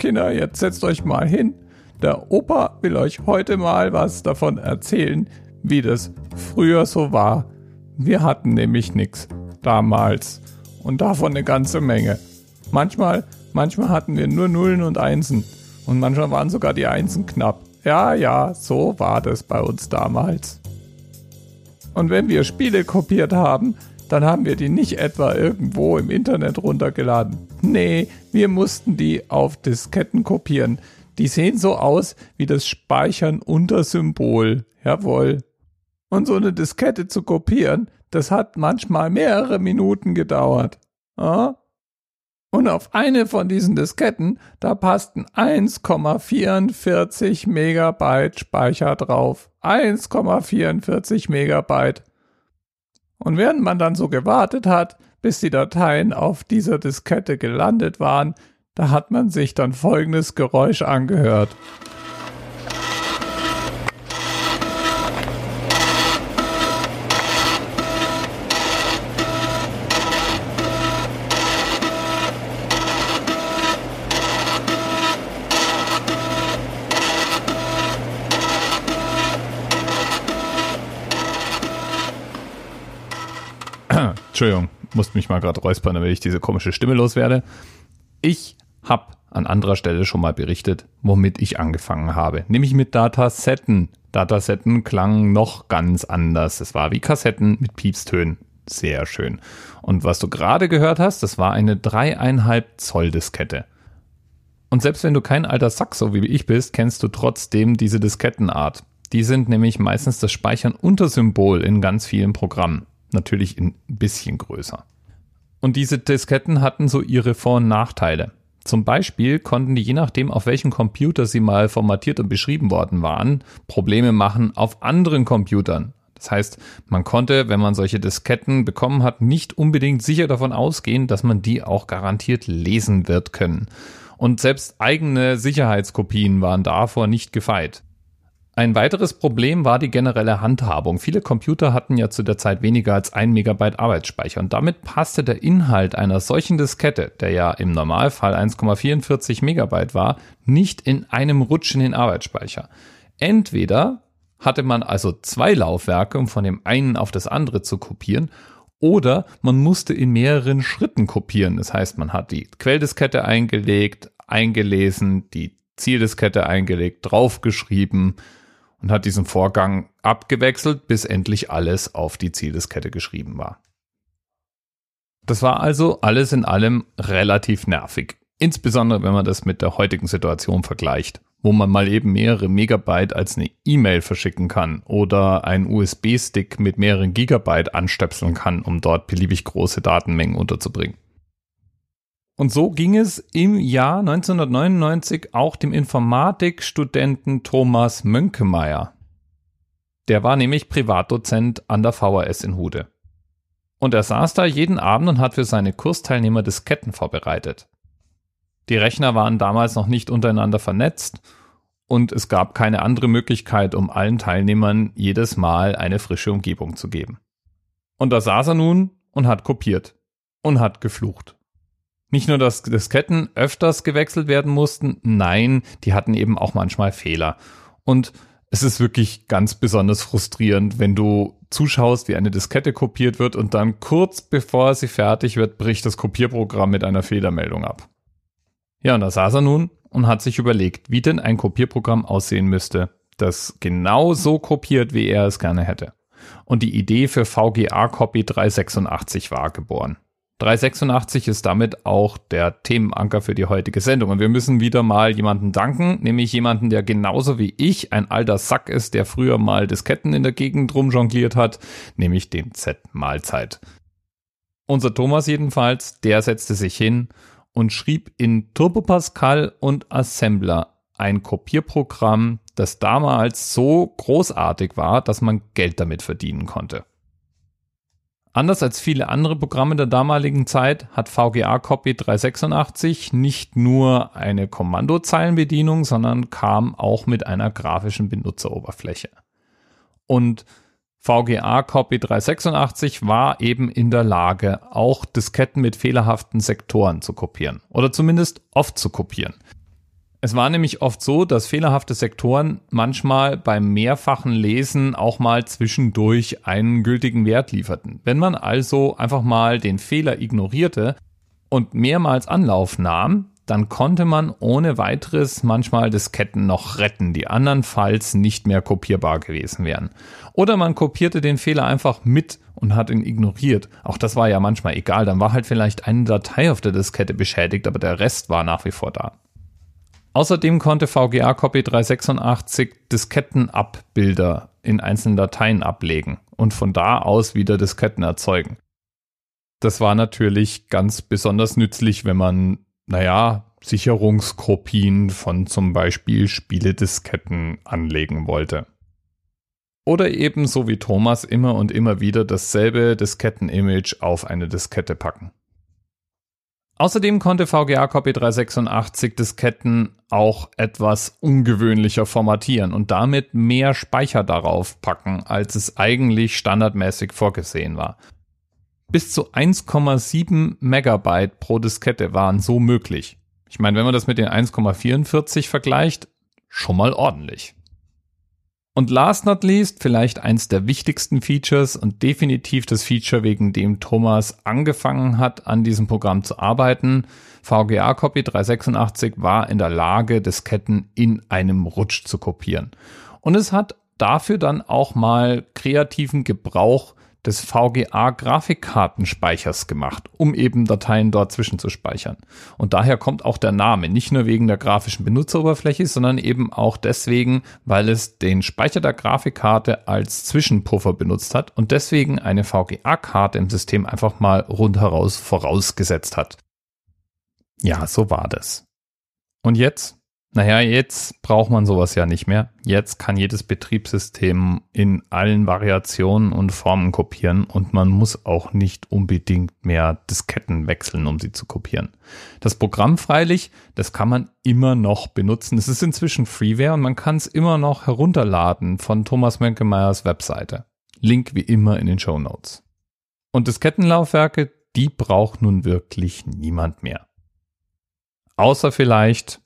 Kinder, jetzt setzt euch mal hin. Der Opa will euch heute mal was davon erzählen, wie das früher so war. Wir hatten nämlich nichts damals und davon eine ganze Menge. Manchmal, manchmal hatten wir nur Nullen und Einsen und manchmal waren sogar die Einsen knapp. Ja, ja, so war das bei uns damals. Und wenn wir Spiele kopiert haben, dann haben wir die nicht etwa irgendwo im Internet runtergeladen. Nee, wir mussten die auf Disketten kopieren. Die sehen so aus wie das Speichern unter Symbol. Jawohl. Und so eine Diskette zu kopieren, das hat manchmal mehrere Minuten gedauert. Ja? Und auf eine von diesen Disketten, da passten 1,44 Megabyte Speicher drauf. 1,44 Megabyte. Und während man dann so gewartet hat, bis die Dateien auf dieser Diskette gelandet waren, da hat man sich dann folgendes Geräusch angehört. Entschuldigung, musste mich mal gerade räuspern, damit ich diese komische Stimme loswerde. Ich habe an anderer Stelle schon mal berichtet, womit ich angefangen habe, nämlich mit Datasetten. Datasetten klangen noch ganz anders. Es war wie Kassetten mit Piepstönen. Sehr schön. Und was du gerade gehört hast, das war eine dreieinhalb Zoll Diskette. Und selbst wenn du kein alter Sack so wie ich bist, kennst du trotzdem diese Diskettenart. Die sind nämlich meistens das Speichern unter Symbol in ganz vielen Programmen. Natürlich ein bisschen größer. Und diese Disketten hatten so ihre Vor- und Nachteile. Zum Beispiel konnten die, je nachdem, auf welchem Computer sie mal formatiert und beschrieben worden waren, Probleme machen auf anderen Computern. Das heißt, man konnte, wenn man solche Disketten bekommen hat, nicht unbedingt sicher davon ausgehen, dass man die auch garantiert lesen wird können. Und selbst eigene Sicherheitskopien waren davor nicht gefeit. Ein weiteres Problem war die generelle Handhabung. Viele Computer hatten ja zu der Zeit weniger als ein Megabyte Arbeitsspeicher und damit passte der Inhalt einer solchen Diskette, der ja im Normalfall 1,44 Megabyte war, nicht in einem Rutsch in den Arbeitsspeicher. Entweder hatte man also zwei Laufwerke, um von dem einen auf das andere zu kopieren, oder man musste in mehreren Schritten kopieren. Das heißt, man hat die Quelldiskette eingelegt, eingelesen, die Zieldiskette eingelegt, draufgeschrieben, und hat diesen Vorgang abgewechselt, bis endlich alles auf die Zieldiskette geschrieben war. Das war also alles in allem relativ nervig. Insbesondere wenn man das mit der heutigen Situation vergleicht, wo man mal eben mehrere Megabyte als eine E-Mail verschicken kann oder einen USB-Stick mit mehreren Gigabyte anstöpseln kann, um dort beliebig große Datenmengen unterzubringen. Und so ging es im Jahr 1999 auch dem Informatikstudenten Thomas Mönkemeyer. Der war nämlich Privatdozent an der VHS in Hude. Und er saß da jeden Abend und hat für seine Kursteilnehmer Disketten vorbereitet. Die Rechner waren damals noch nicht untereinander vernetzt und es gab keine andere Möglichkeit, um allen Teilnehmern jedes Mal eine frische Umgebung zu geben. Und da saß er nun und hat kopiert und hat geflucht. Nicht nur, dass Disketten öfters gewechselt werden mussten, nein, die hatten eben auch manchmal Fehler. Und es ist wirklich ganz besonders frustrierend, wenn du zuschaust, wie eine Diskette kopiert wird und dann kurz bevor sie fertig wird, bricht das Kopierprogramm mit einer Fehlermeldung ab. Ja, und da saß er nun und hat sich überlegt, wie denn ein Kopierprogramm aussehen müsste, das genau so kopiert, wie er es gerne hätte. Und die Idee für VGA Copy 386 war geboren. 386 ist damit auch der Themenanker für die heutige Sendung. Und wir müssen wieder mal jemanden danken, nämlich jemanden, der genauso wie ich ein alter Sack ist, der früher mal Disketten in der Gegend rumjongliert hat, nämlich den Z-Mahlzeit. Unser Thomas jedenfalls, der setzte sich hin und schrieb in Turbo Pascal und Assembler ein Kopierprogramm, das damals so großartig war, dass man Geld damit verdienen konnte. Anders als viele andere Programme der damaligen Zeit hat VGA Copy 386 nicht nur eine Kommandozeilenbedienung, sondern kam auch mit einer grafischen Benutzeroberfläche. Und VGA Copy 386 war eben in der Lage, auch Disketten mit fehlerhaften Sektoren zu kopieren oder zumindest oft zu kopieren. Es war nämlich oft so, dass fehlerhafte Sektoren manchmal beim mehrfachen Lesen auch mal zwischendurch einen gültigen Wert lieferten. Wenn man also einfach mal den Fehler ignorierte und mehrmals Anlauf nahm, dann konnte man ohne weiteres manchmal Disketten noch retten, die andernfalls nicht mehr kopierbar gewesen wären. Oder man kopierte den Fehler einfach mit und hat ihn ignoriert. Auch das war ja manchmal egal, dann war halt vielleicht eine Datei auf der Diskette beschädigt, aber der Rest war nach wie vor da. Außerdem konnte VGA Copy 386 Diskettenabbilder in einzelnen Dateien ablegen und von da aus wieder Disketten erzeugen. Das war natürlich ganz besonders nützlich, wenn man naja, Sicherungskopien von zum Beispiel Spieledisketten anlegen wollte. Oder eben so wie Thomas immer und immer wieder dasselbe Disketten-Image auf eine Diskette packen. Außerdem konnte VGA Copy 386 Disketten auch etwas ungewöhnlicher formatieren und damit mehr Speicher darauf packen, als es eigentlich standardmäßig vorgesehen war. Bis zu 1,7 Megabyte pro Diskette waren so möglich. Ich meine, wenn man das mit den 1,44 vergleicht, schon mal ordentlich. Und last not least, vielleicht eins der wichtigsten Features und definitiv das Feature, wegen dem Thomas angefangen hat, an diesem Programm zu arbeiten. VGA Copy 386 war in der Lage, Disketten in einem Rutsch zu kopieren. Und es hat dafür dann auch mal kreativen Gebrauch des VGA-Grafikkartenspeichers gemacht, um eben Dateien dort zwischenzuspeichern. Und daher kommt auch der Name, nicht nur wegen der grafischen Benutzeroberfläche, sondern eben auch deswegen, weil es den Speicher der Grafikkarte als Zwischenpuffer benutzt hat und deswegen eine VGA-Karte im System einfach mal rundheraus vorausgesetzt hat. Ja, so war das. Und jetzt naja, jetzt braucht man sowas ja nicht mehr. Jetzt kann jedes Betriebssystem in allen Variationen und Formen kopieren und man muss auch nicht unbedingt mehr Disketten wechseln, um sie zu kopieren. Das Programm freilich, das kann man immer noch benutzen. Es ist inzwischen Freeware und man kann es immer noch herunterladen von Thomas Mönkemeyers Webseite. Link wie immer in den Show Notes. Und Diskettenlaufwerke, die braucht nun wirklich niemand mehr. Außer vielleicht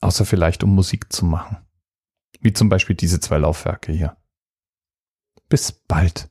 Außer vielleicht, um Musik zu machen. Wie zum Beispiel diese zwei Laufwerke hier. Bis bald.